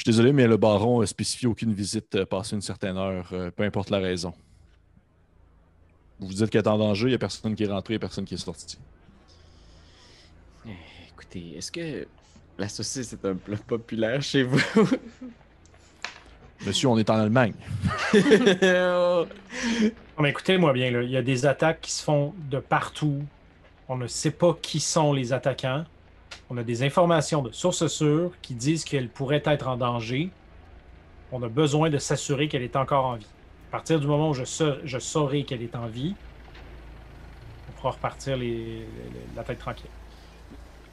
Je suis désolé, mais le baron a spécifié aucune visite euh, passée une certaine heure, euh, peu importe la raison. Vous vous dites qu'il est en danger, il n'y a personne qui est rentré, il n'y a personne qui est sorti. Eh, Écoutez, est-ce que la saucisse est un plat populaire chez vous? Monsieur, on est en Allemagne. Oh. Non, mais écoutez-moi bien, là, il y a des attaques qui se font de partout. On ne sait pas qui sont les attaquants. On a des informations de sources sûres qui disent qu'elle pourrait être en danger. On a besoin de s'assurer qu'elle est encore en vie. À partir du moment où je, sa- je saurai qu'elle est en vie, on pourra repartir les- les- la tête tranquille.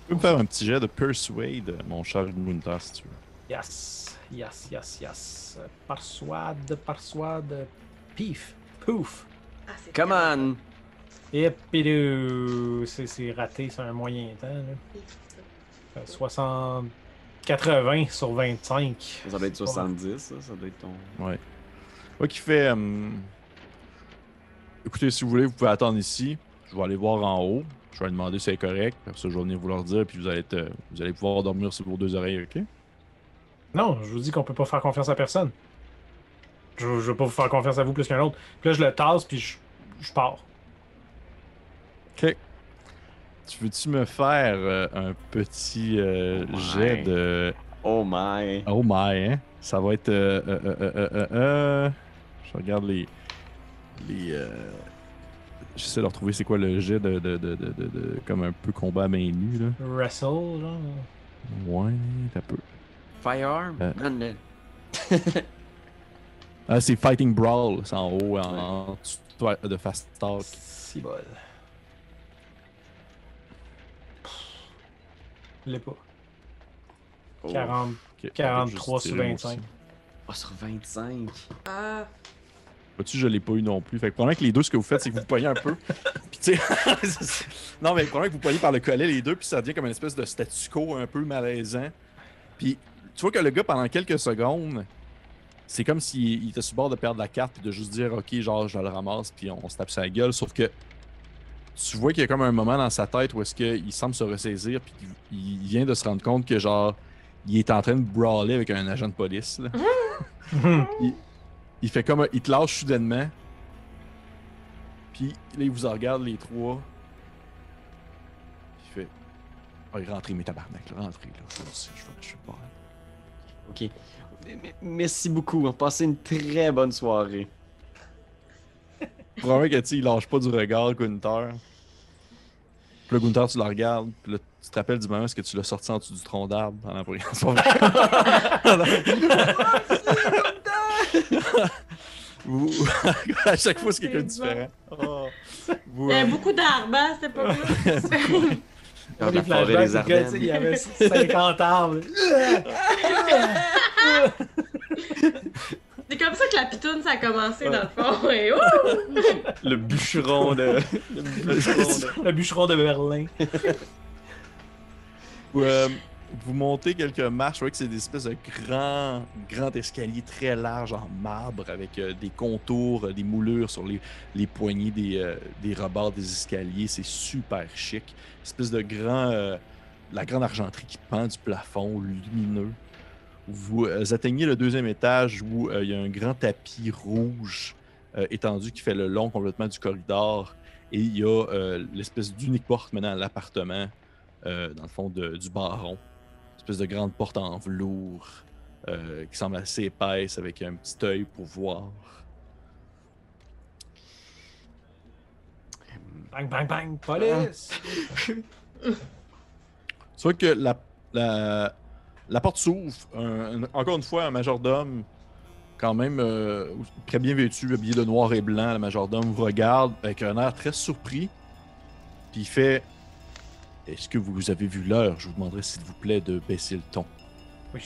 Tu peux me faire un petit jet de Persuade, mon cher Gunther, si tu veux. Yes, yes, yes, yes. Persuade, persuade, pif, pouf. Ah, c'est Come on! Et puis c'est c'est raté, c'est un moyen temps. Là. Fait 60... 80 sur 25. Ça doit être 70, ça, ça doit être ton. Ouais. Ouais, qui fait. euh, Écoutez, si vous voulez, vous pouvez attendre ici. Je vais aller voir en haut. Je vais lui demander si c'est correct. Après ça, je vais venir vous leur dire. Puis vous allez, être, euh, vous allez pouvoir dormir sur vos deux oreilles, ok? Non, je vous dis qu'on peut pas faire confiance à personne. Je, je veux pas vous faire confiance à vous plus qu'un autre. Puis là, je le tasse, puis je, je pars. Ok. Tu veux-tu me faire euh, un petit euh, Ouais. jet de. Oh my! Oh my, hein? Ça va être. euh, euh, euh, euh, euh, euh, euh, Je regarde les. Les. euh, J'essaie de retrouver c'est quoi le jet de, de, de, de, de- de- Comme un peu combat à main nue, là. Wrestle, genre. Ouais, t'as peu. Firearm? Euh. Ah, c'est Fighting Brawl, c'est en haut, en, en de- de Fast Talk. Si bol. Je l'ai pas. Oh. 40. Ok, 43 je sur vais juste 25. tirer, moi Oh, sur 25. Ah. Vois-tu, je l'ai pas eu non plus. Fait que probablement que les deux, ce que vous faites, c'est que vous pognez un peu. Puis tu sais. non, mais le problème que vous pognez par le collet les deux, puis ça devient comme une espèce de statu quo un peu malaisant. Puis tu vois que le gars, pendant quelques secondes, c'est comme s'il il était sur le bord de perdre la carte, puis de juste dire, OK, genre, je le ramasse, puis on, se tape sa gueule. Sauf que tu vois qu'il y a comme un moment dans sa tête où est-ce qu'il semble se ressaisir, puis qu'il il vient de se rendre compte que, genre, il est en train de brawler avec un agent de police. là. Il fait comme un... Il te lâche soudainement. Puis là, il vous en regarde les trois. Il fait. Ah, il rentre, mes tabarnak, là, rentrez, là. Je je je vais pas. Ok. Merci beaucoup. On a passé une très bonne soirée. Probablement que, tu il lâche pas du regard, Gunther. Puis là, Gunther, tu le regardes. Puis là, tu te rappelles du moment où est-ce que tu l'as sorti en dessous du tronc d'arbre pendant C'est pas vrai. Vous... à chaque fois, c'est quelqu'un de différent. Oh. Vous, il y euh, avait beaucoup d'arbres, hein. Dans la forêt des que, tu sais, Il y avait 50 arbres. C'est comme ça que la pitoune, ça a commencé, dans le fond. Et ouh! Le bûcheron de. Le bûcheron de. Le bûcheron de Berlin. Vous, euh, vous montez quelques marches, vous voyez que c'est des espèces de grands, grands escaliers très larges en marbre avec euh, des contours, euh, des moulures sur les, les poignées des, euh, des rebords des escaliers. C'est super chic. Espèce de grand, euh, la grande argenterie qui pend du plafond, lumineux. Vous euh, atteignez le deuxième étage où euh, il y a un grand tapis rouge euh, étendu qui fait le long complètement du corridor. Et il y a l'espèce d'unique porte menant à l'appartement dans le fond, de- du baron. Une espèce de grande porte en velours qui semble assez épaisse avec un petit œil pour voir. Bang, bang, bang, police! Tu vois que la, la, la porte s'ouvre. Encore une fois, un majordome, quand même euh, très bien vêtu, habillé de noir et blanc. Le majordome vous regarde avec un air très surpris. Puis il fait Est-ce que vous avez vu l'heure? Je vous demanderai, s'il vous plaît, de baisser le ton. Oui.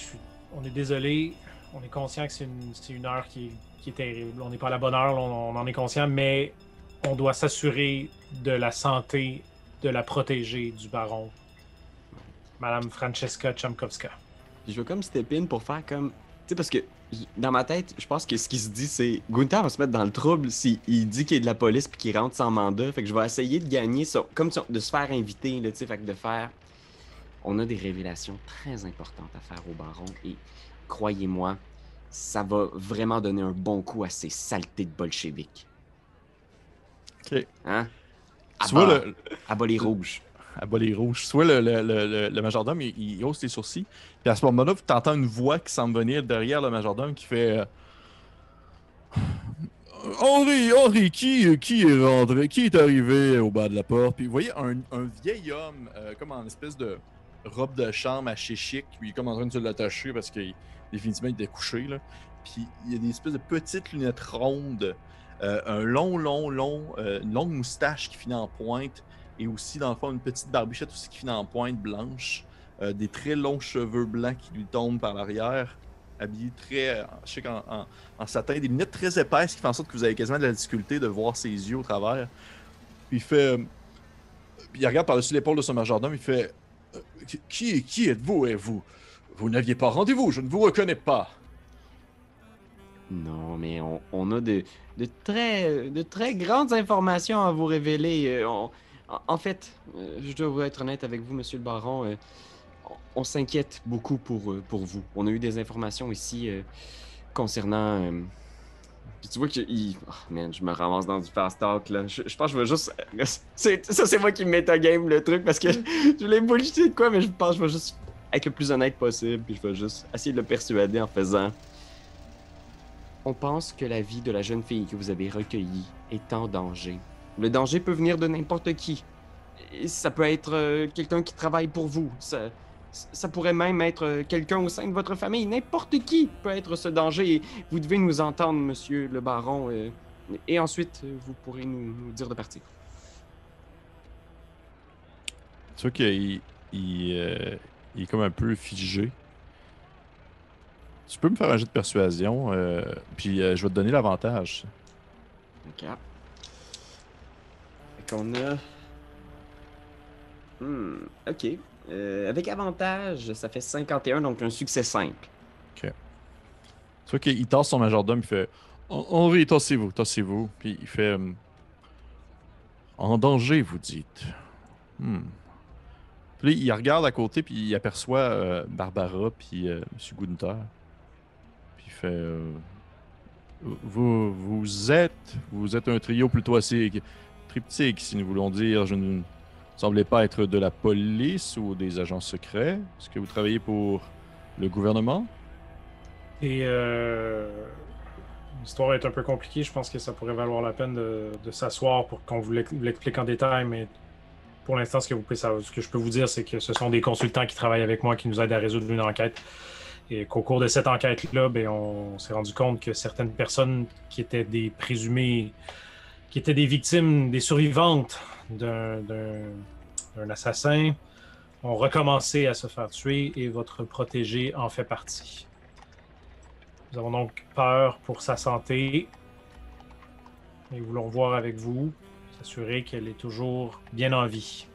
On est désolé. On est conscient que c'est une, heure qui est, terrible. On n'est pas à la bonne heure, on, on en est conscient, mais on doit s'assurer de la santé, de la protéger du baron. Madame Francesca Chamkowska. Puis je veux comme step in pour faire comme. Tu sais, parce que dans ma tête, je pense que ce qui se dit, c'est Gunther va se mettre dans le trouble s'il dit qu'il a de la police puis qu'il rentre sans mandat. Fait que je vais essayer de gagner ça. Comme de se faire inviter, là, tu sais. Fait que de faire. On a des révélations très importantes à faire au baron et croyez-moi, ça va vraiment donner un bon coup à ces saletés de bolcheviques. Ok. Hein? Tu vois, Abat- le, abat les rouges. À bas les rouges. Soit le, le, le, le- majordome, il, il hausse les sourcils. Puis à ce moment-là, tu entends une voix qui semble venir derrière le majordome qui fait euh, Henri, Henri, qui, qui est rentré, qui est arrivé au bas de la porte? Puis vous voyez un, un vieil homme, euh, comme en espèce de robe de chambre assez chic, puis il est comme en train de se l'attacher parce que définitivement il était couché. Là. Puis il y a des espèces de petites lunettes rondes, euh, un long, long, long, une longue moustache qui finit en pointe et aussi, dans le fond, une petite barbichette aussi qui finit en pointe blanche, euh, des très longs cheveux blancs qui lui tombent par l'arrière, habillé très euh, chic en, en- en satin, des lunettes très épaisses qui font en sorte que vous avez quasiment de la difficulté de voir ses yeux au travers. Puis il fait. euh, il regarde par-dessus l'épaule de son majordome, il fait Euh, qui- Qui, êtes-vous et vous? Vous n'aviez pas rendez-vous, je ne vous reconnais pas. Non, mais on, a de, de très, de très grandes informations à vous révéler. Euh, en, fait, euh, je dois être honnête avec vous, monsieur le baron. euh, on, s'inquiète beaucoup pour, euh, pour vous. On a eu des informations ici concernant. puis tu vois que il... oh, man, je me ramasse dans du fast talk là. Je, je pense que je vais juste. ça, c'est moi qui game le truc parce que je voulais bullshiter de quoi, mais je pense que je vais juste être le plus honnête possible. Puis je vais juste essayer de le persuader en faisant. On pense que la vie de la jeune fille que vous avez recueillie est en danger. Le danger peut venir de n'importe qui. Ça peut être euh, quelqu'un qui travaille pour vous. Ça, ça pourrait même être euh, quelqu'un au sein de votre famille. N'importe qui peut être ce danger. Et vous devez nous entendre, monsieur le baron. euh, et ensuite, vous pourrez nous, nous dire de partir. Tu vois qu'il il, euh, il est comme un peu figé. Tu peux me faire un jeu de persuasion, euh, puis euh, je vais te donner l'avantage. Ok. Qu'on a. Hmm, ok. Euh, avec avantage, ça fait 51, donc un succès simple. Tu vois qu'il tasse son majordome, il fait Hen- Henri, tassez-vous, tassez-vous. Puis il fait euh, En danger, vous dites. Hmm. Puis il regarde à côté, puis il aperçoit euh, Barbara, puis euh, M. Gunther. Puis il fait vous, vous êtes vous êtes un trio plutôt assez triptyque, si nous voulons dire. Je ne semblez pas être de la police ou des agents secrets. Est-ce que vous travaillez pour le gouvernement? Et euh, l'histoire est un peu compliquée. Je pense que ça pourrait valoir la peine de, s'asseoir pour qu'on vous l'ex- l'explique en détail. Mais pour l'instant, ce que, vous ce que je peux vous dire, c'est que ce sont des consultants qui travaillent avec moi qui nous aident à résoudre une enquête. Et qu'au cours de cette enquête-là, ben, on s'est rendu compte que certaines personnes qui étaient des présumées, qui étaient des victimes, des survivantes d'un- assassin, ont recommencé à se faire tuer et votre protégé en fait partie. Nous avons donc peur pour sa santé et voulons voir avec vous, s'assurer qu'elle est toujours bien en vie.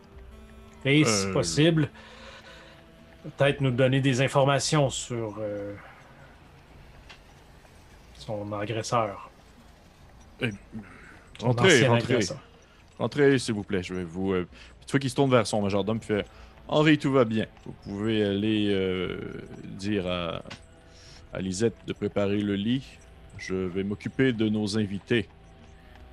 Et si Euh. possible, peut-être nous donner des informations sur euh, son agresseur. Son Entrez, agresseur. Entrez, s'il vous plaît. Je vais vous. euh, puis tu vois qu'il se tourne vers son majordome et fait Henri, tout va bien. Vous pouvez aller euh, dire à, à Lisette de préparer le lit. Je vais m'occuper de nos invités.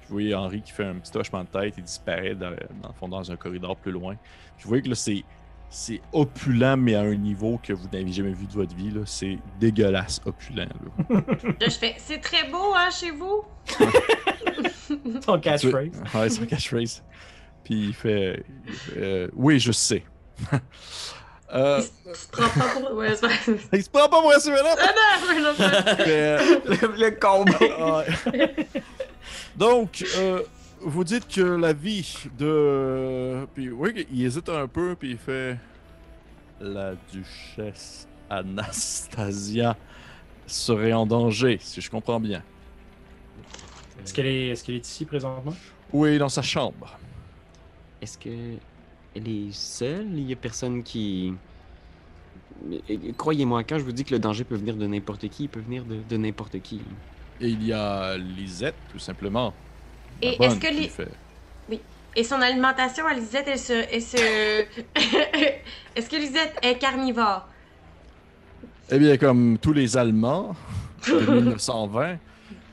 Vous voyez Henri qui fait un petit hochement de tête et disparaît dans, dans dans un corridor plus loin. Puis vous voyez que là, c'est. C'est opulent, mais à un niveau que vous n'avez jamais vu de votre vie. là. C'est dégueulasse, opulent. là. Là, je fais, c'est très beau, hein, chez vous? Son catchphrase. Ouais, c'est un catchphrase. Puis il fait, il fait, euh, Oui, je sais. euh, Tu te prends pas pour. Ouais, il se prend pas pour un là Ah non, non, non. le, le combat! Donc, euh, vous dites que la vie de. Puis oui, il hésite un peu, puis il fait. La duchesse Anastasia serait en danger, si je comprends bien. Est-ce qu'elle est, est, qu'elle est ici présentement? Oui, dans sa chambre. Est-ce que elle est seule? Il y a personne qui. Croyez-moi, quand je vous dis que le danger peut venir de n'importe qui, il peut venir de, de n'importe qui. Et il y a Lisette, tout simplement. Et est-ce que fait- Et son alimentation à Lisette, elle se. Elle se... Est-ce que Lisette est carnivore? Eh bien, comme tous les Allemands de 1920,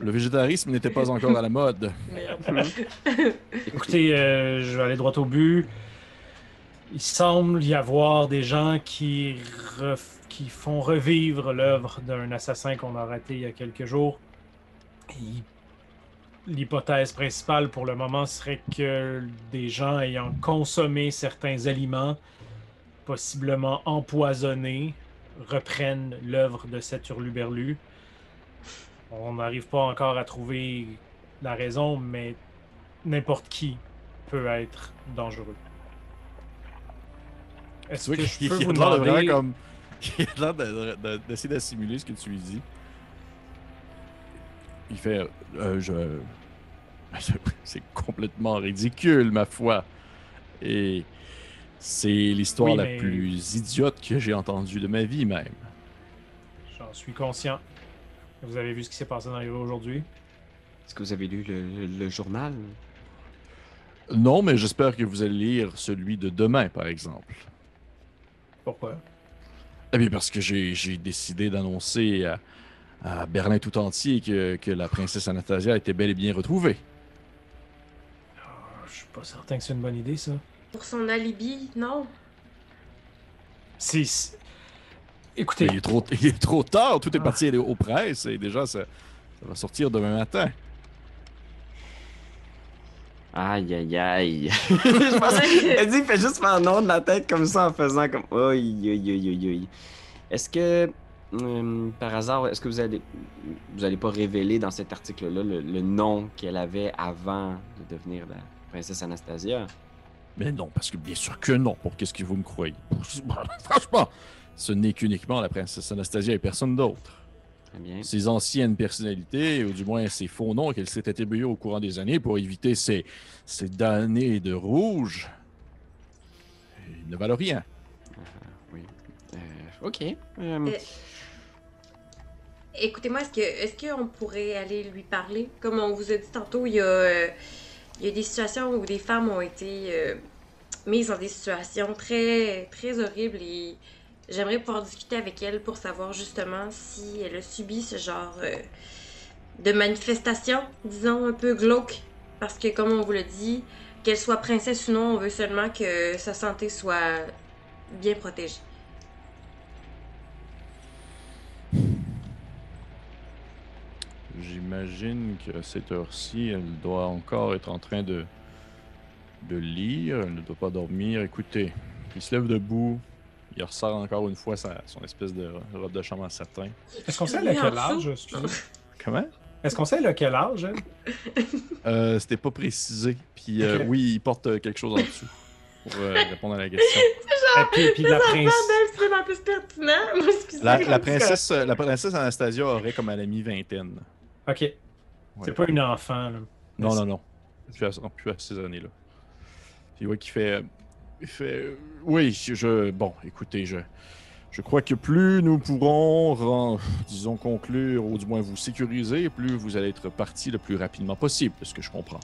le végétarisme n'était pas encore à la mode. Merde. Écoutez, euh, je vais aller droit au but. Il semble y avoir des gens qui, ref- qui font revivre l'œuvre d'un assassin qu'on a raté il y a quelques jours. Et L'hypothèse principale pour le moment serait que des gens ayant consommé certains aliments, possiblement empoisonnés, reprennent l'œuvre de cet hurluberlu. On n'arrive pas encore à trouver la raison, mais n'importe qui peut être dangereux. Est-ce que je peux il a vous l'air de demander... vraiment comme. Il a l'air de- de- d'essayer d'assimiler ce que tu lui dis. Il fait. euh, je. C'est complètement ridicule, ma foi. Et c'est l'histoire Oui, la plus idiote que j'ai entendue de ma vie, même. J'en suis conscient. Vous avez vu ce qui s'est passé dans les rues aujourd'hui? Est-ce que vous avez lu le, le- le journal? Non, mais j'espère que vous allez lire celui de demain, par exemple. Pourquoi? Eh bien, parce que j'ai j'ai décidé d'annoncer à, à Berlin tout entier que, que la princesse Anastasia était bel et bien retrouvée. Ah, je suis pas certain que c'est une bonne idée, ça. Pour son alibi, non? Si... si- Écoutez, Mais il, est trop, il est trop tard, tout est Ah. parti aux presses et déjà ça, ça va sortir demain matin. Aïe, aïe, aïe. je pensais Elle dit, il fait juste faire non de la tête comme ça en faisant comme. Aïe, aïe, aïe, aïe, aïe. Est-ce que, hum, par hasard, est-ce que vous allez, vous allez pas révéler dans cet article-là le, le nom qu'elle avait avant de devenir la princesse Anastasia? Mais non, parce que bien sûr que non. Pour qu'est-ce que vous me croyez? Franchement, ce n'est qu'uniquement la princesse Anastasia et personne d'autre. Très bien. Ses anciennes personnalités, ou du moins ses faux noms qu'elle s'est attribués au courant des années pour éviter ces, ces damnés de rouge, ils ne valent rien. Euh, ok. Euh, Euh, Écoutez-moi, est-ce que est-ce qu'on pourrait aller lui parler? Comme on vous a dit tantôt, il y a, euh, des situations où des femmes ont été euh, mises dans des situations très, très horribles et j'aimerais pouvoir discuter avec elle pour savoir justement si elle a subi ce genre euh, de manifestation, disons, un peu glauque. Parce que comme on vous l'a dit, qu'elle soit princesse ou non, on veut seulement que sa santé soit bien protégée. J'imagine que cette heure-ci, elle doit encore être en train de, de lire. Elle ne doit pas dormir. Écoutez, il se lève debout. Il ressort encore une fois sa- son espèce de robe de chambre en satin. est-ce qu'on sait Oui, à quel en âge, excusez? Comment? Est-ce qu'on sait à quel âge, elle? Euh, C'était pas précisé. Puis euh, oui, il porte euh, quelque chose en dessous pour euh, répondre à la question. Et puis, puis la plus pertinent. Moi. La, la princesse, la princesse Anastasia aurait comme à la mi-vingtaine. Ok. C'est Ouais. pas une enfant, là. Non, non, non. Plus à, non, plus à ces années-là. Puis ouais, qui fait. Il fait. euh, Oui, je. je- bon, écoutez, je. Je crois que plus nous pourrons, disons, conclure, ou du moins vous sécuriser, plus vous allez être parti le plus rapidement possible, de ce que je comprends.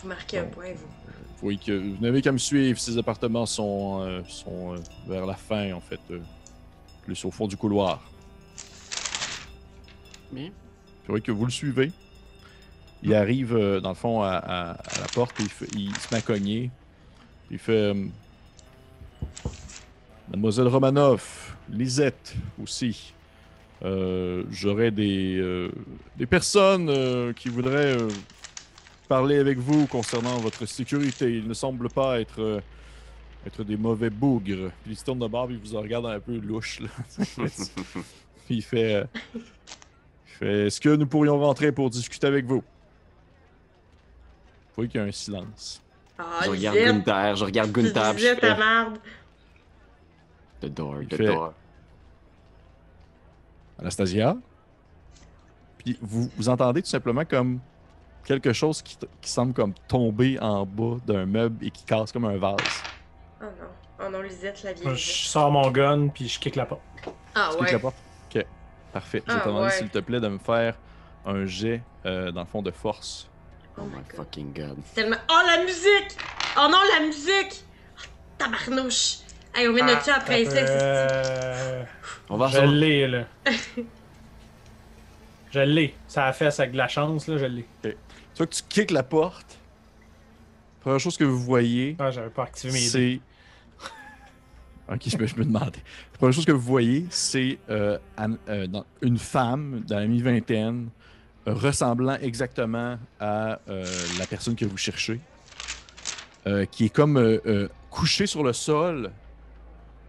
Vous marquez un point, vous. Vous voyez que vous n'avez qu'à me suivre, ces appartements sont, euh, sont euh, vers la fin, en fait, euh, plus au fond du couloir. Bien. Voyez que vous le suivez. Il arrive, euh, dans le fond, à, à- à la porte, et il, fait- il se met à cogner. Il fait euh, Mademoiselle Romanov, Lisette aussi. Euh, J'aurais des, euh, des personnes euh, qui voudraient parler avec vous concernant votre sécurité. Il ne semble pas être, être des mauvais bougres. Puis il se tourne de bord, puis il vous regarde un peu louche. Là. puis il fait. Est-ce que nous pourrions rentrer pour discuter avec vous? Vous voyez qu'il y a un silence. Ah, je regarde Gunther, je regarde Gunther. je ta fais, merde. The door, the fait- door. Anastasia? Puis vous, vous entendez tout simplement comme quelque chose qui, qui semble comme tomber en bas d'un meuble et qui casse comme un vase. Oh non. Oh non, Lisette, la vieille. Je sors mon gun, puis je kick la porte. Ah Tu ouais. la porte? Parfait. Je vais Ah, te demander, ouais. s'il te plaît, de me faire un jet, euh, dans le fond, de force. Oh my fucking god. Tellement. Oh la musique! Oh non, la musique! Oh, tabarnouche! Hey, on vient de tuer la princesse. On va je l'ai, là. je l'ai. Ça a fait avec de la chance, là, je l'ai. Tu vois que tu kicks la porte. Première chose que vous voyez, Ah, j'avais pas activé mes c'est. Ok, je me, je me demandais. La première chose que vous voyez, c'est euh, euh, une femme dans la mi-vingtaine, ressemblant exactement à euh, la personne que vous cherchez, qui est comme couchée sur le sol,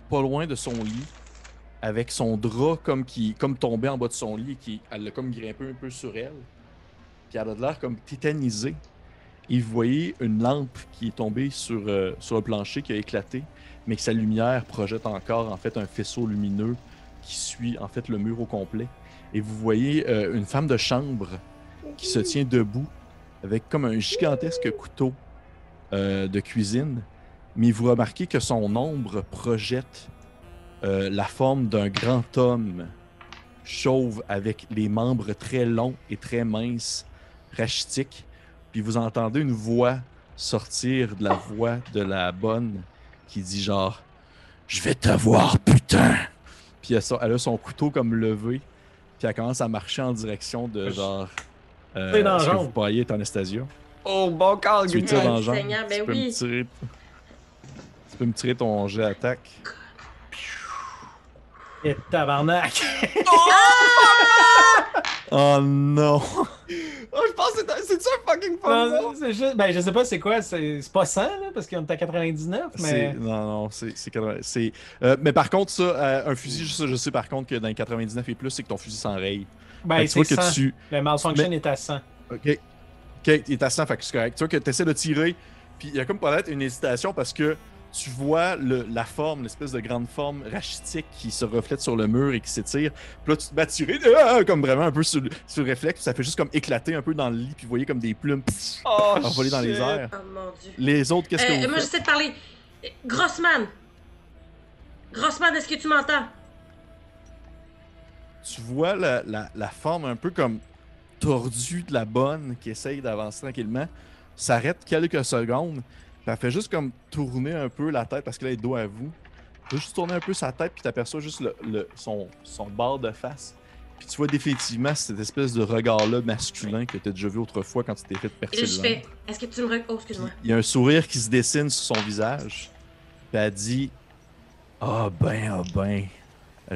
pas loin de son lit, avec son drap comme, qui, comme tombé en bas de son lit, qui, elle l'a comme grimpé un peu sur elle. Puis elle a l'air comme tétanisée. Et vous voyez une lampe qui est tombée sur, sur le plancher, qui a éclaté, mais que sa lumière projette encore en fait un faisceau lumineux qui suit en fait le mur au complet. Et vous voyez euh, une femme de chambre qui se tient debout avec comme un gigantesque couteau euh, de cuisine, mais vous remarquez que son ombre projette euh, la forme d'un grand homme chauve avec les membres très longs et très minces, rachitiques. Puis vous entendez une voix sortir de la voix de la bonne qui dit genre Je vais t'avoir, putain! Puis elle, elle a son couteau comme levé, puis elle commence à marcher en direction de genre. Euh, C'est dans ce que vous est Anastasia? Oh, bon call, Tu dans genre? Seigneur, ben tu peux oui. me tirer. Tu peux me tirer ton jet d'attaque. Et tabarnak! Oh non! Oh, je pense que c'est un fucking fun. c'est juste- ben, je sais pas c'est quoi, c'est pas 100, là, parce qu'on est à 99, C'est- mais. Non, non, c'est. c'est 80 c'est- euh, mais par contre, ça, euh, un fusil, je sais, je sais par contre que dans les 99 et plus, c'est que ton fusil s'enraye. Ben, c'est que 100. tu. Le malfunction est à 100. Ok. Ok, il est à 100, fait que c'est correct. Tu vois que tu essaies de tirer, puis il y a comme peut-être une hésitation parce que tu vois le- la forme, l'espèce de grande forme rachitique qui se reflète sur le mur et qui s'étire. Puis là, tu te tirer, ah, comme vraiment un peu sur, le- sur le réflexe, puis ça fait juste comme éclater un peu dans le lit, puis vous voyez comme des plumes pff, Oh, envolées dans les airs. Oh mon dieu. Les autres, qu'est-ce que Euh, vous moi, j'essaie de parler. Grossman! Grossman, est-ce que tu m'entends? tu vois la, la- la forme un peu comme tordue de la bonne qui essaye d'avancer tranquillement, s'arrête quelques secondes, elle fait juste comme tourner un peu la tête parce qu'elle est dos à vous. Juste tourner un peu sa tête, puis t'aperçois juste le, le- son, son bord de face. Puis tu vois définitivement cette espèce de regard-là masculin que tu as déjà vu autrefois quand tu t'es fait Et percer là, je le fais. ventre. Est-ce que tu me. re- Oh, excuse-moi. Il y a un sourire qui se dessine sur son visage. Puis elle dit Ah ben, ah ben,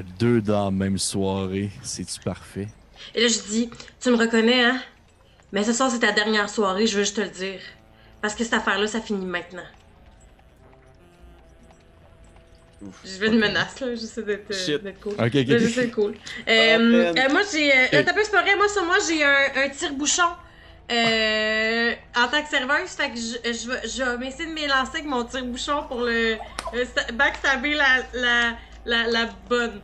deux dans la même soirée, c'est-tu parfait? Et là, je dis. Tu me reconnais, hein? Mais ce soir, c'est ta dernière soirée, je veux juste te le dire. Parce que cette affaire-là, ça finit maintenant. Ouf. Je veux une menace, là. J'essaie d'être euh, d'être cool. Ok, ok. J'essaie d'être cool. Euh, man. euh, moi, j'ai. Euh, Ok. T'as pas c'est pas vrai, moi, sur moi, j'ai un, un tire-bouchon. Euh, en tant que serveuse, fait que je, je, vais- je vais essayer de m'élancer avec mon tire-bouchon pour le, sta- backstabber la, la, la, la bonne.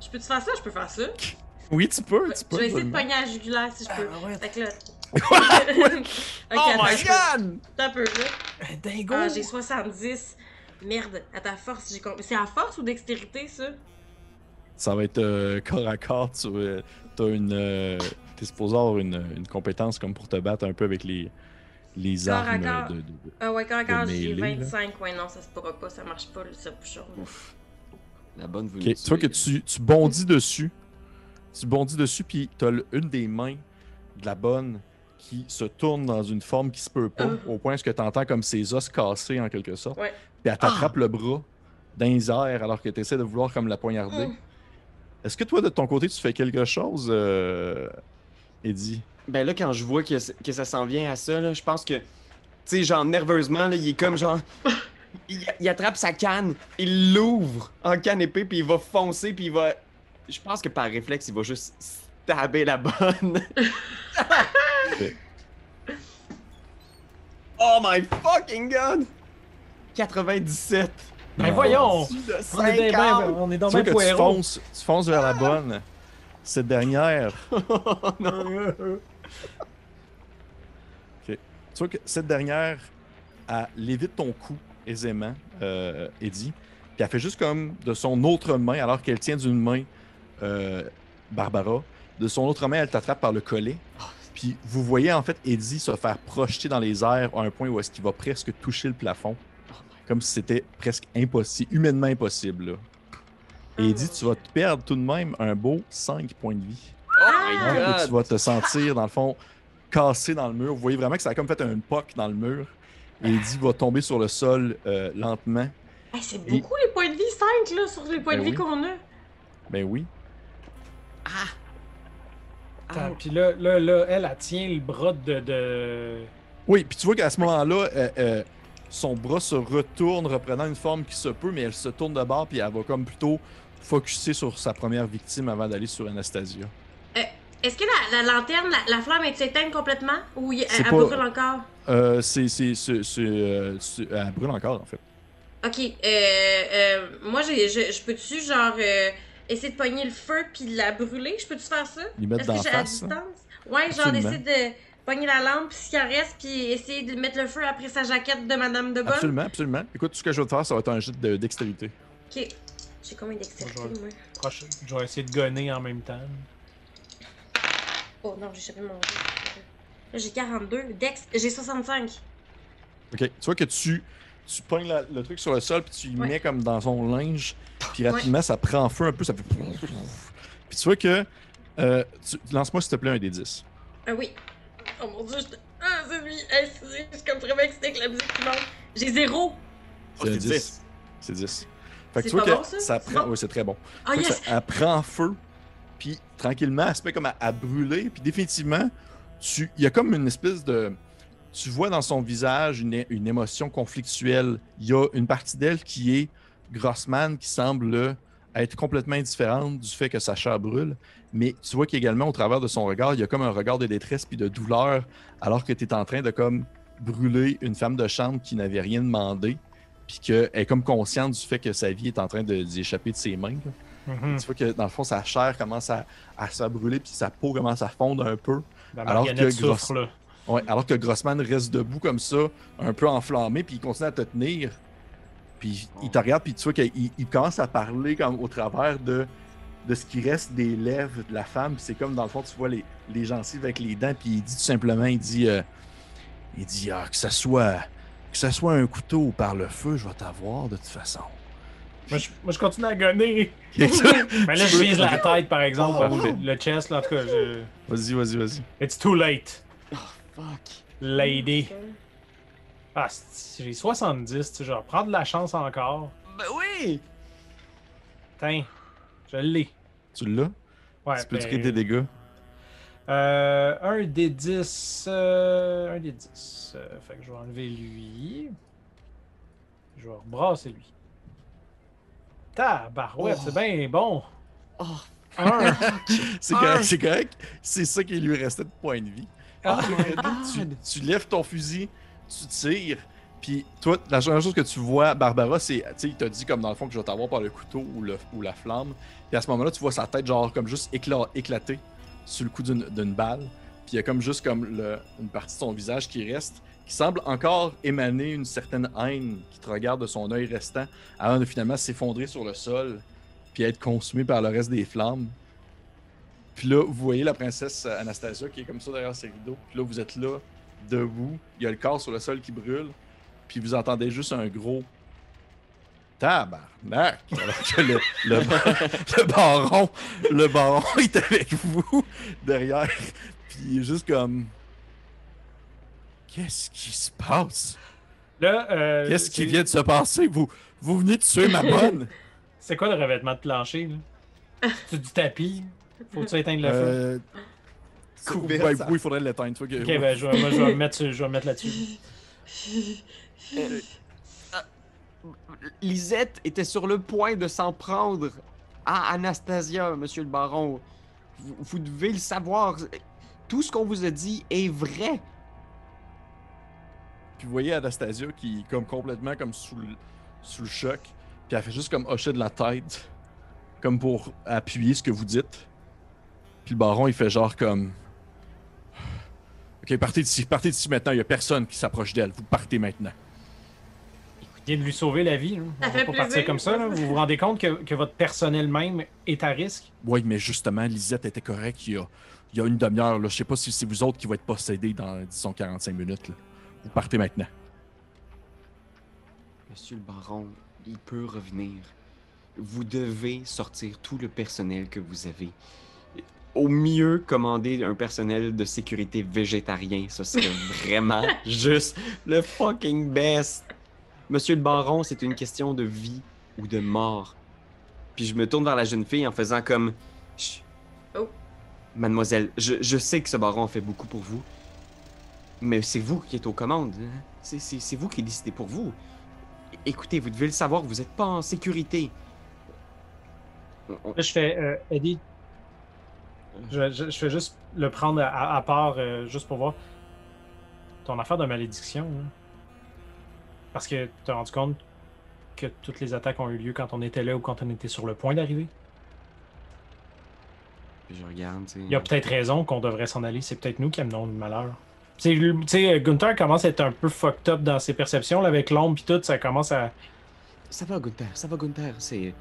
Je peux-tu faire ça? Je peux faire ça. Oui, tu peux, tu Je vais essayer de pogner à la jugulaire si je peux. Ah, ouais. Fait que là. Oh my god! Un peu, là. Ben, dingo! Ah, j'ai 70. Merde, à ta force, j'ai com- C'est à force ou dextérité, ça? Ça va être euh, corps à corps. Tu euh, as une. euh, T'es supposé avoir une, une compétence comme pour te battre un peu avec les, les Corps à armes corps. de. de- Ah ouais, quand, quand De j'ai mêlée, là. 25, ouais, non, ça se pourra pas, ça marche pas, le tire-bouchon. là. Ouf. La bonne vous Ok, Tu vois que tu, tu bondis dessus. Tu bondis dessus, puis t'as une des mains de la bonne qui se tourne dans une forme qui se peut pas, Ah. au point que tu entends comme ses os cassés en quelque sorte. Ouais. Puis elle t'attrape le bras dans les airs alors que tu essaies de vouloir comme la poignarder. Mm. Est-ce que toi, de ton côté, tu fais quelque chose, euh, Eddie? Ben là, quand je vois que, que ça s'en vient à ça, là, je pense que, tu sais, genre, nerveusement, là, il est comme genre. Il, il attrape sa canne, il l'ouvre en canne épée, puis il va foncer, puis il va. Je pense que par réflexe, il va juste stabber la bonne. oh my fucking god! 97. Ben voyons! On est des 50. ben- on est dans Tu vois même que tu poireau. fonces, tu fonces vers la bonne. Cette dernière, Oh non. tu vois que cette dernière, elle lévite ton cou aisément, euh, Eddie. Puis elle fait juste comme de son autre main, alors qu'elle tient d'une main euh, Barbara, de son autre main, elle t'attrape par le collet. Puis vous voyez en fait Eddie se faire projeter dans les airs à un point où est-ce qu'il va presque toucher le plafond. comme si c'était presque impossible, humainement impossible. là. Et il dit tu vas te perdre tout de même un beau 5 points de vie. Oh Ah! my god! tu vas te sentir, dans le fond, cassé dans le mur. Vous voyez vraiment que ça a comme fait un poc dans le mur. Et dit va tomber sur le sol euh, lentement. Hey, c'est Et- beaucoup les points de vie, 5 là, sur les points Ben de vie qu'on a. Ben oui. Ah! Attends, Puis là, là, là, elle, elle tient le bras de. de... Oui, puis tu vois qu'à ce moment-là, euh, euh, son bras se retourne, reprenant une forme qui se peut, mais elle se tourne de bord, puis elle va comme plutôt focuser sur sa première victime avant d'aller sur Anastasia. Est-ce que la, la lanterne, la, la flamme est éteinte complètement? Ou y- elle, C'est elle pas- brûle encore? Euh, c'est, euh, elle brûle encore, en fait. Ok, euh, euh, moi j'ai, je, je peux-tu genre euh, essayer de pogner le feu puis la brûler? Je peux-tu faire ça? Lui mettre Est-ce que d'en j'ai à face. là. distance? Ouais, genre d'essayer de pogner la lampe puis ce qui en reste puis essayer de mettre le feu après sa jaquette de Madame de Bonne. Absolument, absolument. Écoute, tout ce que je vais te faire, ça va être un jet de dextérité. Ok. J'ai combien Bonjour. moi? Proche- Je vais essayer de gonner en même temps. Oh non, j'ai chopé mon jeu. Là, j'ai 42. Dex, j'ai 65. Ok, tu vois que tu, tu pognes la- le truc sur le sol, puis tu y Ouais. mets comme dans son linge, puis rapidement, ça prend feu un peu, ça fait. Puis tu vois que. euh, tu- Lance-moi, s'il te plaît, un des 10. Ah oui. Oh mon dieu, je... Ah, c'est lui. Hey, je suis comme vraiment excitée avec la musique qui monte. J'ai zéro. Oh, C'est un c'est 10. 10. C'est 10. Fait que tu vois que bon, ça? prend. bon? Oui, c'est très bon. Ah yes! ça- elle prend feu, puis tranquillement, elle se met comme à, à brûler, puis définitivement, tu, il y a comme une espèce de. Tu vois dans son visage une, une émotion conflictuelle. Il y a une partie d'elle qui est Grossman, qui semble être complètement indifférente du fait que sa chair brûle, mais tu vois qu'également, au travers de son regard, il y a comme un regard de détresse puis de douleur, alors que tu es en train de comme brûler une femme de chambre qui n'avait rien demandé, puis qu'elle est comme consciente du fait que sa vie est en train de d'y échapper de ses mains. Mhm. Tu vois que dans le fond, sa chair commence à, à se brûler, puis sa peau commence à fondre un peu. La Alors marionnette que souffre, Gross- là. Ouais, alors que Grossman reste debout comme ça, un peu enflammé, puis il continue à te tenir. Puis il te regarde, puis tu vois qu'il il commence à parler comme au travers de, de ce qui reste des lèvres de la femme. Puis c'est comme dans le fond, tu vois les, les gencives avec les dents, puis il dit tout simplement, il dit, euh, il dit ah, que ça soit que ça soit un couteau ou par le feu, je vais t'avoir de toute façon. Moi je, moi, je continue à gonner. Mais là, je vise la tête, par exemple, Oh. ou le, chest, là, en tout cas. Je... Vas-y, vas-y, vas-y. It's too late, Fuck. lady. Ah, j'ai 70, tu sais, genre, prendre de la chance encore. Ben oui! Tiens, je l'ai. Tu l'as? Ouais, tu peux ben, tirer des dégâts? Euh, un des 10. euh, un des 10. euh, fait que je vais enlever lui. Je vais rebrasser lui. Tabarouette, Oh. c'est bien bon. Oh, Un. C'est correct, c'est correct. C'est ça qui lui restait de points de vie. Ah, tu, tu lèves ton fusil, tu tires, puis toi, la première chose que tu vois, Barbara, c'est, tu sais, il t'a dit comme dans le fond que je vais t'avoir par le couteau ou, le, ou la flamme. Puis à ce moment-là, tu vois sa tête genre comme juste écla- éclater sur le coup d'une, balle. Puis il y a comme juste comme une partie de son visage qui reste, qui semble encore émaner une certaine haine qui te regarde de son œil restant, avant de finalement s'effondrer sur le sol, puis être consumé par le reste des flammes. Puis là, vous voyez la princesse Anastasia qui est comme ça derrière ses rideaux. Puis là, vous êtes là, debout. Il y a le corps sur le sol qui brûle. Puis vous entendez juste un gros tabarnak. Alors que le, le, le baron, le baron est avec vous derrière. Puis il est juste comme. Qu'est-ce qui se passe? Euh, Qu'est-ce qui vient de se passer? Vous, vous venez de tuer ma bonne? C'est quoi le revêtement de plancher, là? C'est du tapis? Faut-tu éteindre le feu? Euh, Ouais, il faudrait l'éteindre. Ok, ben, je vais, moi, je vais me mettre, sur- je vais me mettre là-dessus. Lisette était sur le point de s'en prendre à Anastasia, monsieur le baron. Vous, vous devez le savoir. Tout ce qu'on vous a dit est vrai. Puis vous voyez Anastasia qui est comme complètement comme sous le, sous le choc. Puis elle fait juste comme hocher de la tête. Comme pour appuyer ce que vous dites. Puis le baron il fait genre comme. Ok, partez d'ici, partez d'ici maintenant, il y a personne qui s'approche d'elle. Vous partez maintenant. Vient de lui sauver la vie. Ça On va pas partir comme ça. Là. Vous vous rendez compte que, que votre personnel même est à risque? Oui, mais justement, Lisette était correcte il y a, il y a une demi-heure. Je sais pas si c'est vous autres qui va être possédés dans, disons, 45 minutes. là. Vous partez maintenant. Monsieur le baron, il peut revenir. Vous devez sortir tout le personnel que vous avez. Au mieux, commander un personnel de sécurité végétarien. Ce serait vraiment juste le fucking best. Monsieur le baron, c'est une question de vie ou de mort. Puis je me tourne vers la jeune fille en faisant comme... Chut. Oh. Mademoiselle, je, je sais que ce baron fait beaucoup pour vous. Mais c'est vous qui êtes aux commandes. hein. C'est- C'est c'est vous qui décidez pour vous. Écoutez, vous devez le savoir, vous n'êtes pas en sécurité. Je fais, euh, Eddie, je, je- je fais juste le prendre à, à part, euh, juste pour voir ton affaire de malédiction. hein. Parce que tu t'es rendu compte que toutes les attaques ont eu lieu quand on était là ou quand on était sur le point d'arriver. Je regarde, tu sais. Il y a peut-être raison qu'on devrait s'en aller. C'est peut-être nous qui amenons le malheur. Tu sais, lui- tu sais, Gunther commence à être un peu fucked up dans ses perceptions. Là, avec l'ombre et tout, ça commence à. Ça va, Gunther, ça va, Gunther. C'est.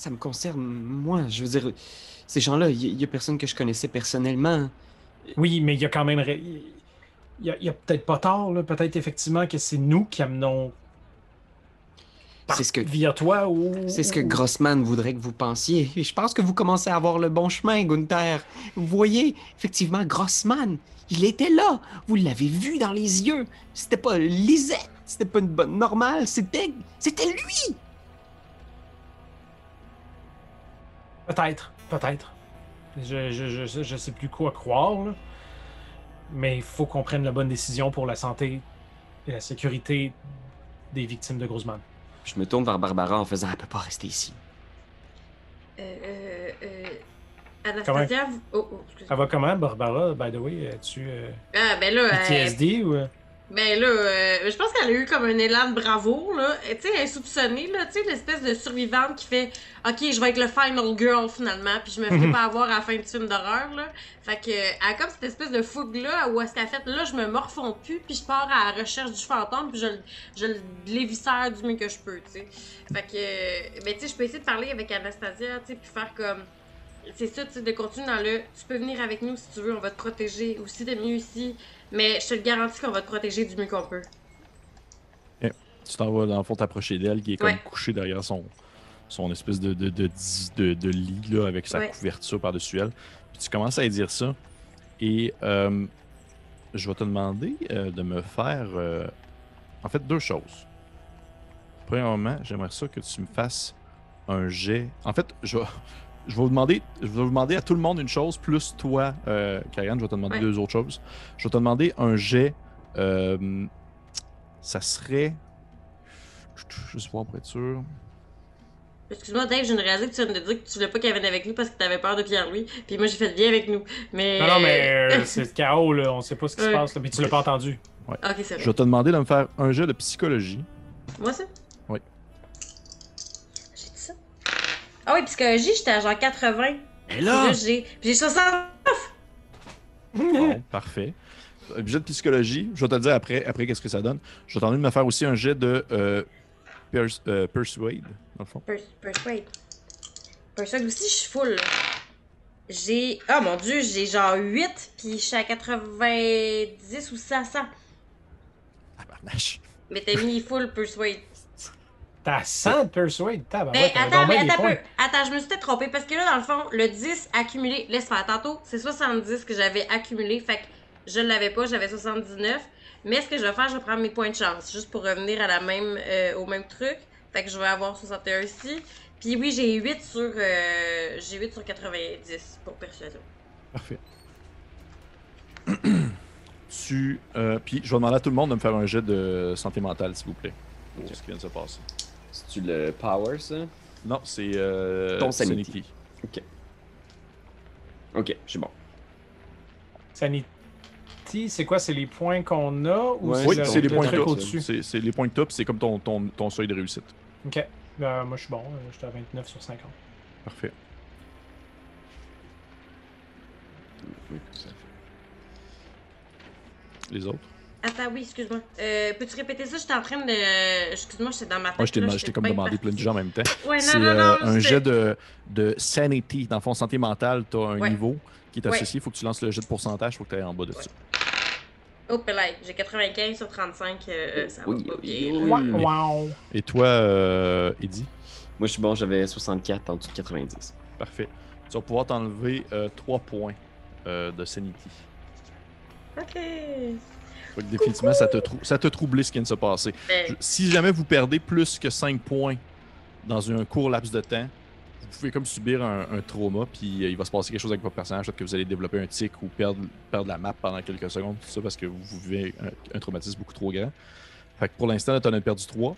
Ça me concerne, moi. Je veux dire, ces gens-là, il y, a personne que je connaissais personnellement. Oui, mais il y a quand même. Il y a, peut-être pas tort, là. Peut-être effectivement que c'est nous qui amenons. par- C'est ce que- Via toi ou. C'est ce que Grossman voudrait que vous pensiez. Et je pense que vous commencez à avoir le bon chemin, Gunther. Vous voyez, effectivement, Grossman, il était là. Vous l'avez vu dans les yeux. C'était pas Lisette, c'était pas une bonne normale, c'était. C'était lui! Peut-être, peut-être. Je, je, je, je sais plus quoi croire, là. Mais il faut qu'on prenne la bonne décision pour la santé et la sécurité des victimes de Grossman. Je me tourne vers Barbara en faisant Elle peut pas rester ici. Euh, euh, euh, Anastasia, vous... oh, oh. Ça va comment, Barbara, by the way? As-tu euh, Ah, ben là, euh, PTSD ou. Ben là, euh, je pense qu'elle a eu comme un élan de bravoure, là. Tu sais, elle est soupçonnée, là, tu sais, l'espèce de survivante qui fait « Ok, je vais être le final girl, finalement, puis je me Mhm. pas avoir à la fin du film d'horreur, là. » Fait que, elle a comme cette espèce de fougue-là, où est-ce qu'elle fait « Là, je me morfonds plus, puis je pars à la recherche du fantôme, puis je, le- je l'éviscère du mieux que je peux, tu sais. » Fait que, euh, ben tu sais, je peux essayer de parler avec Anastasia, tu sais, puis faire comme... C'est ça, tu sais, de continuer dans le. Tu peux venir avec nous si tu veux, on va te protéger. Aussi, t'es mieux ici. Mais je te le garantis qu'on va te protéger du mieux qu'on peut. Tu t'en vas, dans le fond, t'approcher d'elle, qui est comme couchée derrière son, son espèce de, de, de, di- de- de lit, là, avec sa Ouais. couverture par-dessus elle. Puis tu commences à lui dire ça. Et euh, je vais te demander euh, de me faire, euh, en fait, deux choses. Premièrement, j'aimerais ça que tu me fasses un jet. En fait, je vais, je vais vous demander, je vais vous demander à tout le monde une chose, plus toi, euh, Karianne, je vais te demander Ouais. deux autres choses. Je vais te demander un jet. euh, ça serait. Juste voir pour être sûr. Excuse-moi, Dave, je viens de réaliser que tu viens de dire que tu voulais pas qu'elle vienne avec nous parce que t'avais peur de Pierre-Louis. Puis moi, j'ai fait bien avec nous. Mais. Non, non, mais euh, c'est le chaos, là. On sait pas ce qui se passe, là. Puis tu l'as pas entendu. Ok, c'est Je vrai. vais te demander de me faire un jet de psychologie. Moi, ça Oui. J'ai dit ça. Ah oui, psychologie, j'étais à genre 80. Et là, là, j'ai j'ai 60. Bon, parfait. Un jet de psychologie, je vais te le dire après, après qu'est-ce que ça donne. Je vais t'en de me faire aussi un jet de euh, pers- euh, Persuade, dans le fond. Pers- Persuade. Persuade aussi, je suis full. J'ai. Ah mon dieu, j'ai genre 8, puis je suis à 90 ou 500. Tabarnache. Mais t'as mis full Persuade. T'as 100 de Persuade, Ben, t'as attends, mais attends peu. Attends, je me suis peut-être trompée parce que là, dans le fond, le 10 accumulé, laisse faire. Tantôt, c'est 70 que j'avais accumulé. Fait que je l'avais pas, j'avais 79. Mais ce que je vais faire, je vais prendre mes points de chance, juste pour revenir à la même, euh, au même truc. Fait que je vais avoir 61 ici. Puis oui, j'ai 8 sur, euh, j'ai 8 sur 90 pour persuasion. Parfait. tu. euh, puis je vais demander à tout le monde de me faire un jet de santé mentale, s'il vous plaît. Pour Ok. ce qui vient de se passer? c'est-tu le power, ça? Non, c'est. Euh, Ton sanity. sanity. Ok, c'est bon. Sanity, c'est quoi? C'est les points qu'on a ou Ouais, Oui, c'est les le points au-dessus? C'est c'est les points top, c'est comme ton, ton, ton seuil de réussite. Ok. Euh, moi, je suis bon. euh, J'étais à 29 sur 50. Parfait. Les autres? Attends, oui, excuse-moi. Euh, peux-tu répéter ça? J'étais en train de. Excuse-moi, j'étais dans ma tête. Moi, t'ai j'étais comme demandé partie. plein de gens en même temps. Ouais, non, euh, non. un jet de, de sanity. Dans le fond, santé mentale, tu as un Ouais. niveau qui est associé. Il faut que tu lances le jet de pourcentage. Il faut que tu ailles en bas de ça. Oh, là, j'ai 95 sur 35, euh, ça Oui, va pas oui, bien. Wow. Et toi, euh, Eddie? Moi, je suis bon, j'avais 64 en dessous de 90. Parfait. Tu vas pouvoir t'enlever 3 points euh, de sanity. Ok. Que définitivement, ça te, ça te troublé ce qui vient de se passer. Ben, Je- Si jamais vous perdez plus que 5 points dans un court laps de temps, vous pouvez comme subir un, un trauma, puis euh, il va se passer quelque chose avec votre personnage, peut-être que vous allez développer un tic ou perdre, perdre la map pendant quelques secondes, tout ça parce que vous, vivez un, un traumatisme beaucoup trop grand. Fait que pour l'instant, là, t'en as perdu 3.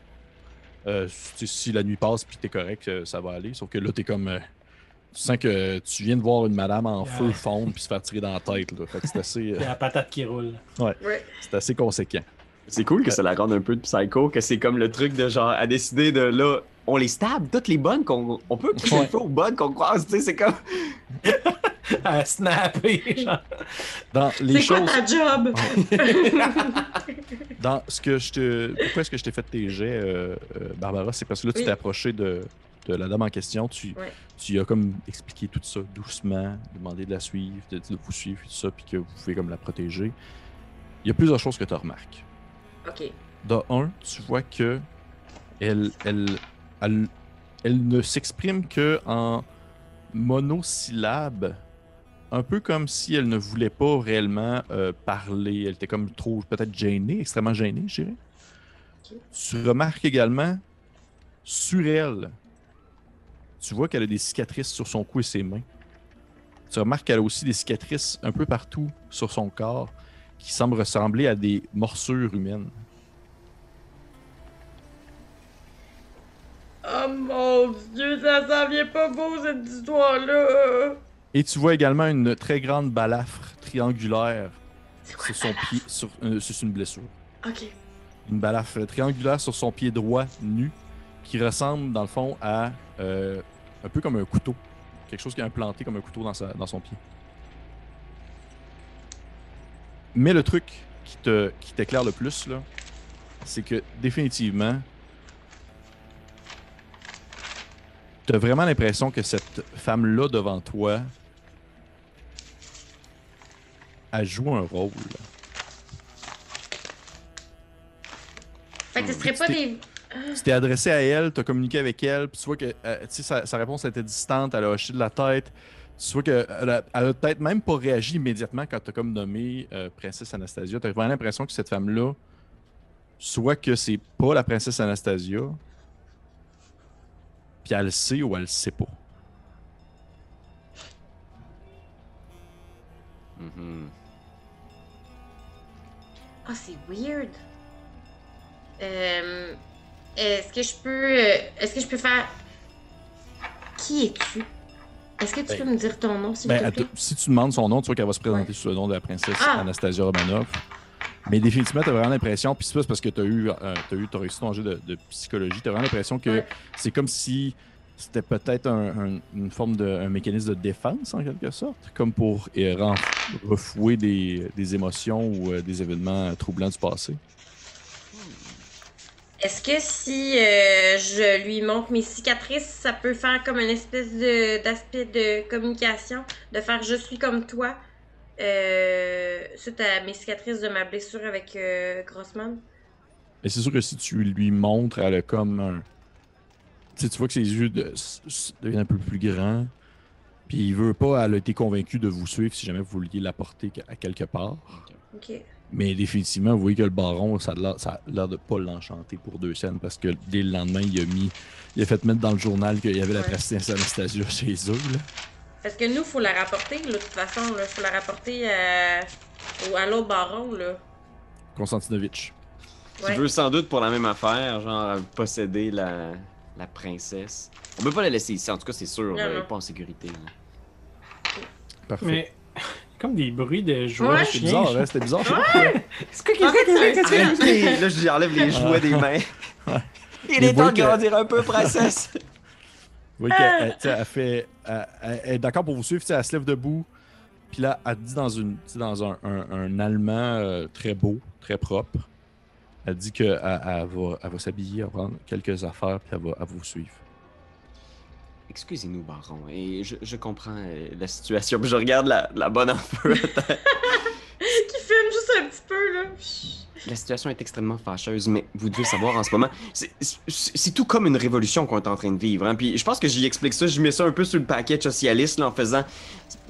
Euh, si, si la nuit passe puis t'es correct, euh, ça va aller. Sauf que là, t'es comme. Tu sens que tu viens de voir une madame en Yeah. feu fondre puis se faire tirer dans la tête. Là. Fait que c'est assez, euh, la patate qui roule. ouais. c'est assez conséquent. C'est cool que ça la rende un peu de psycho, que c'est comme le truc de genre à décider de là, on les stab, toutes les bonnes qu'on on peut qu'il Ouais. faut aux bonnes qu'on croise, tu sais, c'est comme. À snapper, genre. Dans les C'est quoi choses. ta job? Dans ce que je te. Pourquoi est-ce que je t'ai fait tes jets, euh, euh, Barbara C'est parce que là, tu t'es approché de, de la dame en question. Tu, Ouais. tu as comme expliqué tout ça doucement, demandé de la suivre, de, de vous suivre, tout ça, puis que vous pouvez comme la protéger. Il y a plusieurs choses que tu remarques. ok. De un, tu vois que elle, elle, elle, elle ne s'exprime que en monosyllabes, un peu comme si elle ne voulait pas réellement euh, parler. Elle était comme trop, peut-être gênée, extrêmement gênée, je dirais. Tu remarques également sur elle, tu vois qu'elle a des cicatrices sur son cou et ses mains. Tu remarques qu'elle a aussi des cicatrices un peu partout sur son corps qui semblent ressembler à des morsures humaines. Oh mon dieu, ça s'en vient pas beau cette histoire-là! Et tu vois également une très grande balafre triangulaire sur son pied, sur, euh, une blessure. Ok. Une balafre triangulaire sur son pied droit nu qui ressemble dans le fond à euh, un peu comme un couteau. Quelque chose qui est implanté comme un couteau dans, sa- dans son pied. Mais le truc qui te qui t'éclaire le plus, là, c'est que définitivement, tu as vraiment l'impression que cette femme-là devant toi, elle joue un rôle. Fait que ce serait pas des. Tu t'es adressé à elle, tu as communiqué avec elle, puis tu vois que euh, tu sais, sa, sa réponse était distante, elle a hoché de la tête. Tu vois qu'elle a, elle a peut-être même pas réagi immédiatement quand tu as comme nommé euh, Princesse Anastasia. Tu as vraiment l'impression que cette femme-là, soit que c'est pas la Princesse Anastasia, puis elle le sait ou elle le sait pas. Ah, c'est weird. Euh, est-ce que je peux. euh, Est-ce que je peux faire. Qui es-tu? Est-ce que tu Ben- peux me dire ton nom, s'il Ben, te plaît? si tu demandes son nom, tu vois qu'elle va se présenter Ouais. sous le nom de la princesse Ah! Anastasia Romanov. Mais définitivement, tu as vraiment l'impression, puis c'est pas parce que tu as eu, euh, t'as eu, t'as réussi ton jeu de, de psychologie, tu as vraiment l'impression que Ouais. c'est comme si c'était peut-être un- un- une forme de un mécanisme de défense en quelque sorte, comme pour euh, refouer des, des émotions ou euh, des événements euh, troublants du passé. Est-ce que si euh, je lui montre mes cicatrices, ça peut faire comme une espèce d'aspect de communication, de faire je suis comme toi, euh, suite à mes cicatrices de ma blessure avec euh, Grossman? Mais c'est sûr que si tu lui montres, elle a comme un. Tu sais, tu vois que ses yeux de- deviennent un peu plus grands. Puis il veut pas, elle a été convaincue de vous suivre si jamais vous vouliez l'apporter à quelque part. Ok. Mais définitivement, vous voyez que le baron, ça a l'air, de pas l'enchanter pour deux scènes parce que dès le lendemain, il a mis. Il a fait mettre dans le journal qu'il y avait la Ouais. princesse Anastasia chez eux. Là. Parce que nous, faut la rapporter, là, de toute façon, là. Faut la rapporter à, à l'autre baron, là. Konstantinovitch. Ouais. Tu veux sans doute pour la même affaire, genre posséder la, la princesse. On peut pas la laisser ici, en tout cas, c'est sûr. Non, pas en sécurité. là. Parfait. Mais comme des bruits de jouets Ouais. de C'est chiens. bizarre, hein? C'était bizarre. je pourquoi. C'est quoi En fait, c'est un- c'est un- Arrêtez! Là, j'enlève les jouets des mains. Il Mais est temps de grandir un peu, princesse. Voyez qu'elle elle, fait. Elle, elle- elle est d'accord pour vous suivre, elle se lève debout. Puis là, elle dit dans, une, dans un, un- un allemand euh, très beau, très propre. Elle dit qu'elle elle va, elle va s'habiller, elle va prendre quelques affaires, puis elle va, elle va vous suivre. Excusez-nous, baron, et je, je comprends euh, la situation. Puis je regarde la, la bonne en feu. qui fume juste un petit peu, là. La situation est extrêmement fâcheuse, mais vous devez savoir en ce moment, c'est- tout comme une révolution qu'on est en train de vivre. Hein? Puis je pense que j'y explique ça, je mets ça un peu sur le paquet socialiste là, en faisant.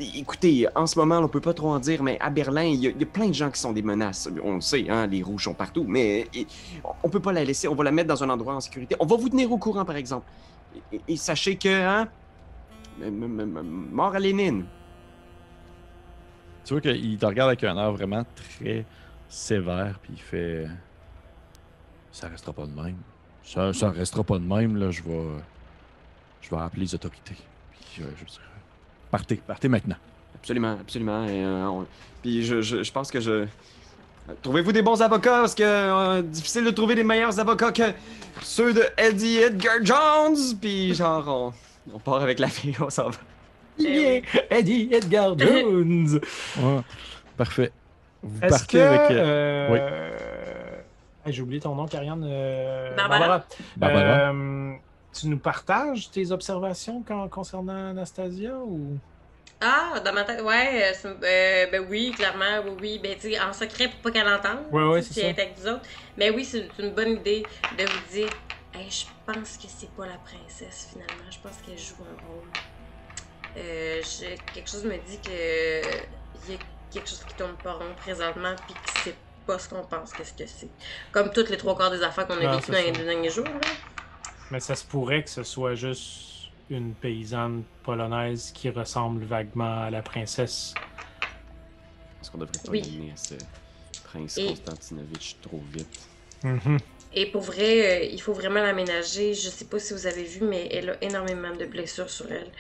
Écoutez, en ce moment, on peut pas trop en dire, mais à Berlin, il y, a- il y a plein de gens qui sont des menaces. On le sait, hein, les rouges sont partout, mais et- on peut pas la laisser, on va la mettre dans un endroit en sécurité. On va vous tenir au courant, par exemple. Et, sachez que, hein, mort à Lénine. Tu vois qu'il te regarde avec un air vraiment très sévère, puis il fait. Ça restera pas de même. Ça, ça restera pas de même, là. Je vais. Je vais appeler les autorités. Puis, euh, je veux dire, Partez, partez maintenant. Absolument, absolument. Et, euh, on- Puis je, je, je pense que je. Trouvez-vous des bons avocats? Parce que euh, difficile de trouver des meilleurs avocats que ceux de Eddie Edgar Jones. Puis genre on, on part avec la fille, on s'en va. Yeah! Eddie Edgar Jones! Ouais, parfait. Vous Est-ce partez que. avec. euh, euh, hey, J'ai oublié ton nom, Karianne. euh, Barbara. Barbara. Euh, tu nous partages tes observations con- concernant Anastasia ou? Ah, dans ma tête, ouais, euh, euh, ben oui, clairement, oui, oui. Ben, tu en secret pour pas qu'elle entende. Ouais, ouais, c'est elle ça. est avec vous autres. Mais oui, c'est une bonne idée de vous dire, hey, je pense que c'est pas la princesse finalement. Je pense qu'elle joue un rôle. Euh, je- quelque chose me dit que il y a quelque chose qui tourne pas rond présentement, puis que c'est pas ce qu'on pense que ce que c'est. Comme toutes les trois quarts des affaires qu'on a vécues dans les deux derniers jours. Là. Mais ça se pourrait que ce soit juste une paysanne polonaise qui ressemble vaguement à la princesse. Est-ce qu'on devrait pas Oui. donner à ce prince Et- Konstantinovitch trop vite? Mhm. Et pour vrai, euh, il faut vraiment l'aménager. Je sais pas si vous avez vu, mais elle a énormément de blessures sur elle.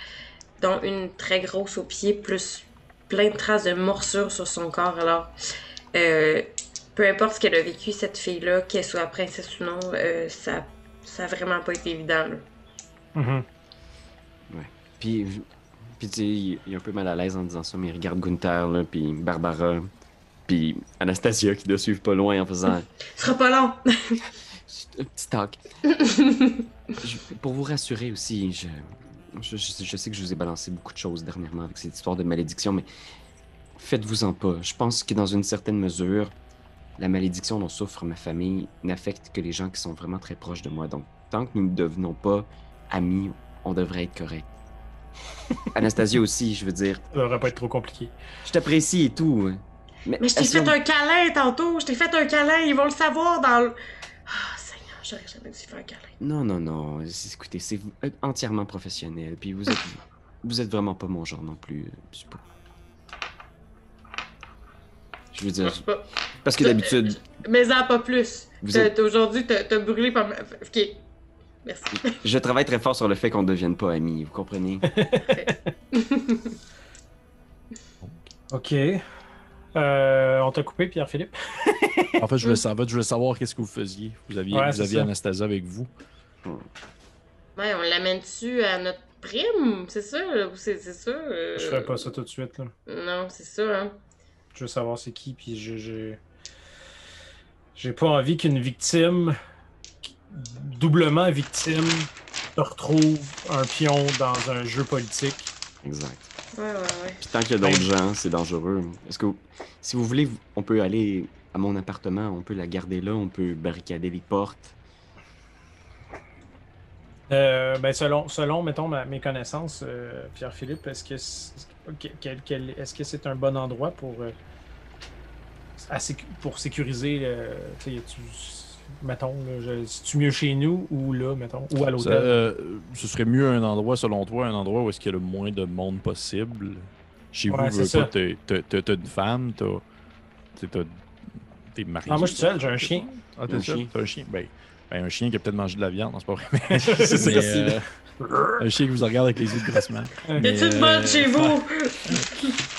Dont une très grosse au pied, plus plein de traces de morsures sur son corps. Alors, euh, peu importe ce qu'elle a vécu, cette fille-là, qu'elle soit princesse ou non, euh, ça, ça a vraiment pas été évident. là. Mhm. Puis, puis tu sais, il il est un peu mal à l'aise en disant ça, mais il regarde Gunther, là, puis Barbara, puis Anastasia qui doit suivre pas loin en faisant Ce sera pas long! un petit talk. Je- pour vous rassurer aussi, je, je, je- je sais que je vous ai balancé beaucoup de choses dernièrement avec cette histoire de malédiction, mais faites-vous-en pas. Je pense que dans une certaine mesure, la malédiction dont souffre ma famille n'affecte que les gens qui sont vraiment très proches de moi. Donc, tant que nous ne devenons pas amis, on devrait être correct. Anastasia aussi, je veux dire, Ça devrait pas être trop compliqué. je t'apprécie et tout. hein. Mais je t'ai fait un câlin tantôt! Je t'ai fait un câlin! Ils vont le savoir dans le. Ah, Seigneur, j'aurais jamais dû faire un câlin. Non, non, non. c'est- Écoutez, c'est euh, entièrement professionnel. Puis vous êtes, vous êtes vraiment pas mon genre non plus. pas- Je veux dire, Je sais pas. parce que d'habitude, Mais en pas plus. Êtes- Aujourd'hui, t'as brûlé par ma... Ok. Merci. je travaille très fort sur le fait qu'on ne devienne pas amis. Vous comprenez? Ok. Euh, on t'a coupé, Pierre-Philippe? En fait, je voulais savoir, je voulais savoir qu'est-ce que vous faisiez. Vous aviez, Ouais, vous aviez. Anastasia avec vous. Ouais, on l'amène-tu à notre prime? C'est ça? ou C'est c'est ça? euh, Je ferais pas ça tout de suite. Là. Non, c'est ça, hein. Je veux savoir c'est qui, puis je, je- j'ai pas envie qu'une victime, doublement victime, se retrouve un pion dans un jeu politique. Exact. Ouais, ouais, ouais. Puis tant qu'il y a d'autres gens, c'est dangereux. Est-ce que, vous- si vous voulez, on peut aller à mon appartement, on peut la garder là, on peut barricader les portes. Euh, ben selon, selon, mettons, ma- mes connaissances, euh, Pierre-Philippe, est-ce que c'est, un bon endroit pour, euh, à sécu- pour sécuriser, euh, tu sais, tu- mettons, c'est-tu mieux chez nous ou là, mettons, ou à l'hôtel? euh, ce serait mieux un endroit, selon toi, un endroit où est-ce qu'il y a le moins de monde possible? Chez Ouais, vous, t'as- une femme, t'as. T'es marié. Ah, moi, je suis seul, j'ai un chien. Ah, t'es Un seul? chien. T'as un chien? Ben, ben, un chien qui a peut-être mangé de la viande, non, c'est pas vrai. Mais, C'est ça euh, un chien qui vous regarde avec les yeux de grossement. Y a-tu de euh, mode chez vous?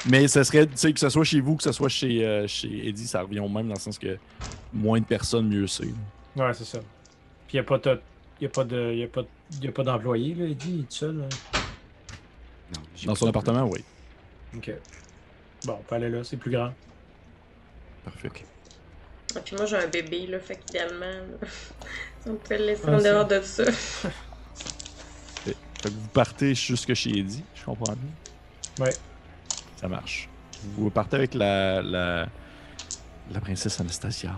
Mais ça serait, tu sais, que ce soit chez vous, que ce soit chez, euh, chez Eddie, ça revient au même dans le sens que moins de personnes, mieux c'est. Ouais, c'est ça. Puis il n'y a pas de. Y a pas de. Y a pas, y a pas d'employé, là, Eddie, il est tout seul. là. Non, j'ai Dans son appartement, oui. Ok. Bon, on peut aller là, c'est plus grand. Parfait. Ah, puis moi, j'ai un bébé, là, fait qu'idéalement, on peut le laisser Ah, en ça. dehors de ça. Que partez jusque chez Eddie, je comprends bien. Ouais. Ça marche. Vous partez avec la, la, la princesse Anastasia,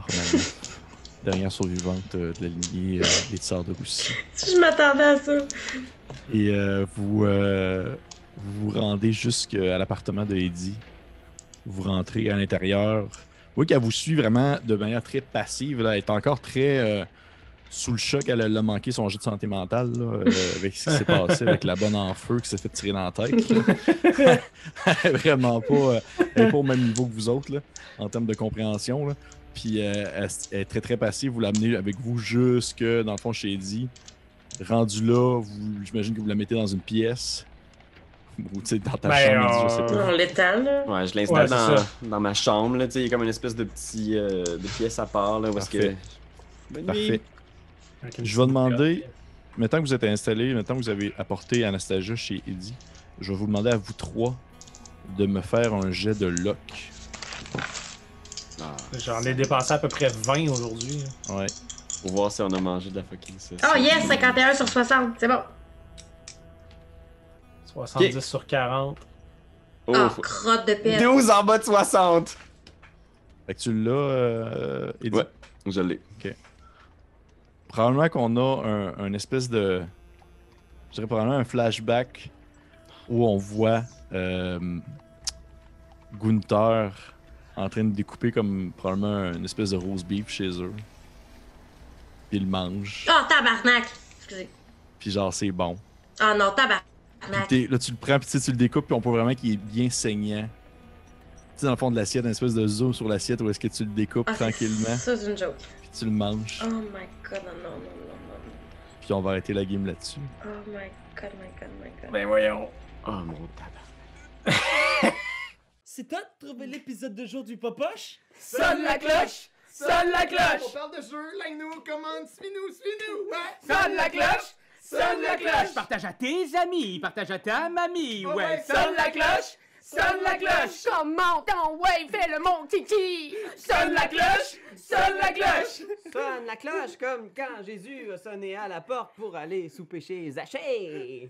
dernière survivante euh, de la lignée euh, des Tsars de Russie. Je m'attendais à ça. Et euh, vous, euh, vous vous rendez jusqu'à l'appartement de Eddie. Vous rentrez à l'intérieur. Vous voyez qu'elle vous suit vraiment de manière très passive. Là. Elle est encore très euh, sous le choc. Elle a manqué son jeu de santé mentale là, euh, avec ce qui s'est passé avec la bonne en feu qui s'est fait tirer dans la tête. elle est vraiment pas, euh, elle est pas au même niveau que vous autres là, en termes de compréhension. Là. Puis euh, elle, elle est très très passive. Vous l'amenez avec vous jusque dans le fond chez Eddie. Rendu là, vous- j'imagine que vous la mettez dans une pièce. Ou tu sais, dans ta Ben, chambre, je sais pas. On l'étale. Ouais, je l'installe Ouais, dans, ma chambre, là, tu sais, il y a comme une espèce de petit euh, de pièce à part, là, où est-ce que... Parfait. Bonne Parfait. nuit. Je vais demander, maintenant que vous êtes installé, maintenant que vous avez apporté Anastasia chez Eddie, je vais vous demander à vous trois de me faire un jet de lock. Ah, J'en ai dépensé à peu près 20 aujourd'hui. là. Ouais. pour voir si on a mangé de la fucking sauce. Oh yes, 51 sur 60, c'est bon. 70 Ok. sur 40. Oh, Ah, faut- crotte de pète. 12 en bas de 60! Fait que tu l'as, euh, Eddie? Ouais. Je l'ai. Probablement qu'on a un, un espèce de. Je dirais probablement un flashback où on voit euh, Gunther en train de découper comme probablement une espèce de rose beef chez eux. Puis il mange. Oh, tabarnak! Excusez. Puis genre, c'est bon. Oh non, Puis tabarnak. t'es- là, tu le prends, puis tu sais, tu le découpes, puis on peut vraiment qu'il est bien saignant. Tu sais, dans le fond de l'assiette, une espèce de zoom sur l'assiette où est-ce que tu le découpes Ah, tranquillement, Ça, c'est une joke. Puis tu le manges. Oh my god, non, non, non, non, non. Puis on va arrêter la game là-dessus. Oh my god, my god, my god. Ben voyons. Oh mon tabac. C'est toi de trouver l'épisode de jour du Popoche? Sonne la cloche! Sonne la On cloche! parle de jeu, like-nous, commande, suis-nous, suis-nous, ouais! Sonne la cloche! Sonne la cloche! Partage à tes amis, partage à ta mamie, Ouais, ouais! Sonne la cloche! Sonne la cloche! Comment ton ouais, fais le mon titi! Sonne la cloche! Sonne la cloche! Sonne la cloche comme quand Jésus a sonné à la porte pour aller souper chez Zachée.